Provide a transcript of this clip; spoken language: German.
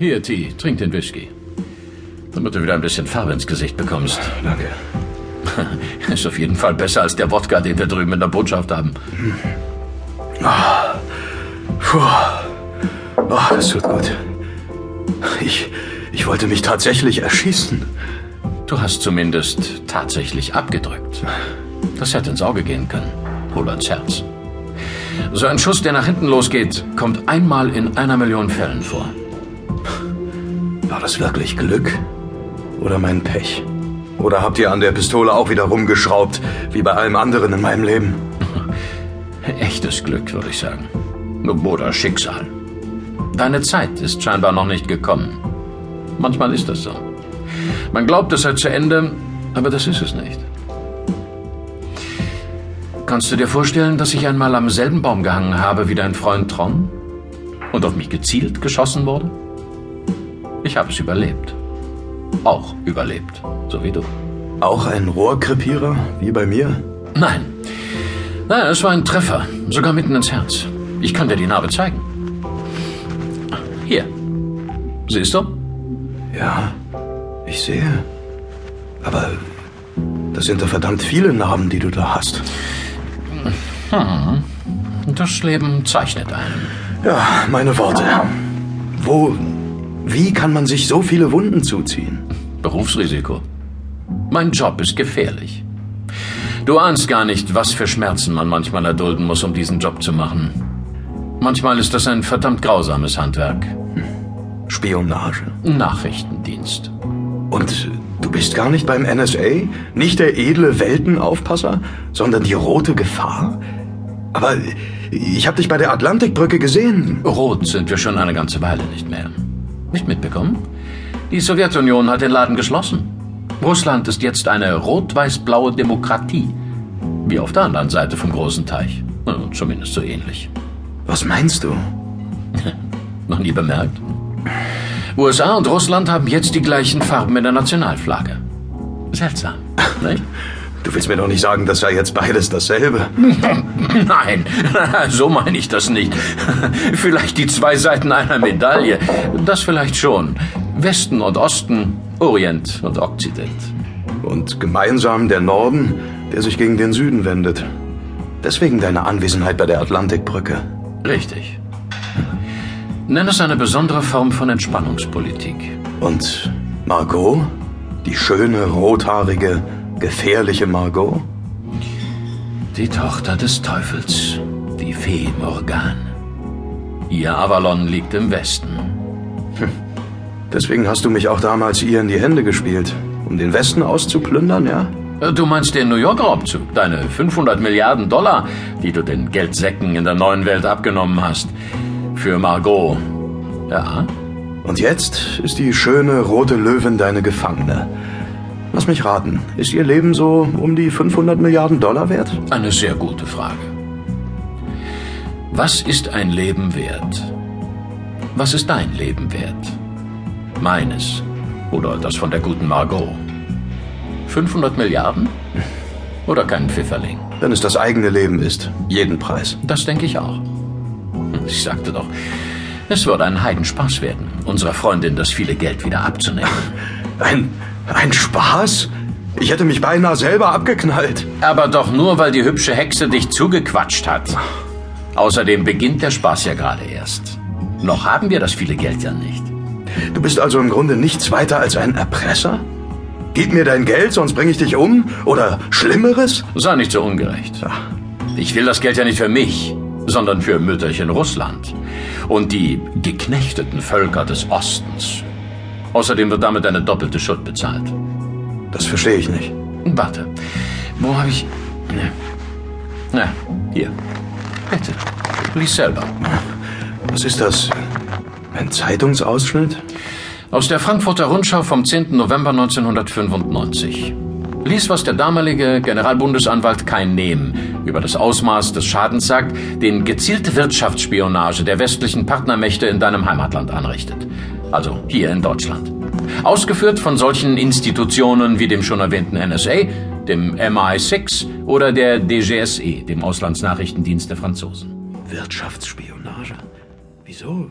Hier, T, trink den Whisky. Damit du wieder ein bisschen Farbe ins Gesicht bekommst. Danke. Ist auf jeden Fall besser als der Wodka, den wir drüben in der Botschaft haben. Puh. Oh, das tut gut. Ich, ich wollte mich tatsächlich erschießen. Du hast zumindest tatsächlich abgedrückt. Das hätte ins Auge gehen können. Oder ins Herz. So ein Schuss, der nach hinten losgeht, kommt einmal in einer Million Fällen vor. War das wirklich Glück? Oder mein Pech? Oder habt ihr an der Pistole auch wieder rumgeschraubt, wie bei allem anderen in meinem Leben? Echtes Glück, würde ich sagen. Oder Schicksal. Deine Zeit ist scheinbar noch nicht gekommen. Manchmal ist das so. Man glaubt, es sei zu Ende, aber das ist es nicht. Kannst du dir vorstellen, dass ich einmal am selben Baum gehangen habe wie dein Freund Tron? Und auf mich gezielt geschossen wurde? Ich habe es überlebt. Auch überlebt, so wie du. Auch ein Rohrkrepierer, wie bei mir? Nein. Nein, es war ein Treffer, sogar mitten ins Herz. Ich kann dir die Narbe zeigen. Hier. Siehst du? Ja, ich sehe. Aber das sind doch verdammt viele Narben, die du da hast. Hm. Das Leben zeichnet einen. Ja, meine Worte. Wo, wie kann man sich so viele Wunden zuziehen? Berufsrisiko. Mein Job ist gefährlich. Du ahnst gar nicht, was für Schmerzen man manchmal erdulden muss, um diesen Job zu machen. Manchmal ist das ein verdammt grausames Handwerk. Spionage. Nachrichtendienst. Und du bist gar nicht beim NSA? Nicht der edle Weltenaufpasser, sondern die rote Gefahr? Aber ich habe dich bei der Atlantikbrücke gesehen. Rot sind wir schon eine ganze Weile nicht mehr. Nicht mitbekommen? Die Sowjetunion hat den Laden geschlossen. Russland ist jetzt eine rot-weiß-blaue Demokratie. Wie auf der anderen Seite vom großen Teich. Zumindest so ähnlich. Was meinst du? Noch nie bemerkt? USA und Russland haben jetzt die gleichen Farben in der Nationalflagge. Seltsam, nicht? Du willst mir doch nicht sagen, das sei jetzt beides dasselbe. Nein, so meine ich das nicht. Vielleicht die zwei Seiten einer Medaille. Das vielleicht schon. Westen und Osten, Orient und Okzident. Und gemeinsam der Norden, der sich gegen den Süden wendet. Deswegen deine Anwesenheit bei der Atlantikbrücke. Richtig. Nenn es eine besondere Form von Entspannungspolitik. Und Margot? Die schöne, rothaarige, gefährliche Margot? Die Tochter des Teufels, die Fee Morgan. Ihr Avalon liegt im Westen. Hm. Deswegen hast du mich auch damals ihr in die Hände gespielt, um den Westen auszuplündern, ja? Du meinst den New Yorker Raubzug, deine 500 Milliarden Dollar, die du den Geldsäcken in der neuen Welt abgenommen hast. Für Margot. Ja? Und jetzt ist die schöne rote Löwin deine Gefangene. Lass mich raten, ist Ihr Leben so um die 500 Milliarden Dollar wert? Eine sehr gute Frage. Was ist ein Leben wert? Was ist dein Leben wert? Meines oder das von der guten Margot? 500 Milliarden? Oder kein Pfifferling? Wenn es das eigene Leben ist, jeden Preis. Das denke ich auch. Ich sagte doch, es würde ein Heidenspaß werden, unserer Freundin das viele Geld wieder abzunehmen. Ein ein Spaß? Ich hätte mich beinahe selber abgeknallt. Aber doch nur, weil die hübsche Hexe dich zugequatscht hat. Außerdem beginnt der Spaß ja gerade erst. Noch haben wir das viele Geld ja nicht. Du bist also im Grunde nichts weiter als ein Erpresser? Gib mir dein Geld, sonst bringe ich dich um? Oder Schlimmeres? Sei nicht so ungerecht. Ich will das Geld ja nicht für mich, sondern für Mütterchen Russland und die geknechteten Völker des Ostens. Außerdem wird damit eine doppelte Schuld bezahlt. Das verstehe ich nicht. Warte. Wo habe ich. Na, hier. Bitte. Lies selber. Was ist das? Ein Zeitungsausschnitt? Aus der Frankfurter Rundschau vom 10. November 1995. Lies, was der damalige Generalbundesanwalt Kein Nehm über das Ausmaß des Schadens sagt, den gezielte Wirtschaftsspionage der westlichen Partnermächte in deinem Heimatland anrichtet also hier in Deutschland. Ausgeführt von solchen Institutionen wie dem schon erwähnten NSA, dem MI6 oder der DGSE, dem Auslandsnachrichtendienst der Franzosen. Wirtschaftsspionage? Wieso?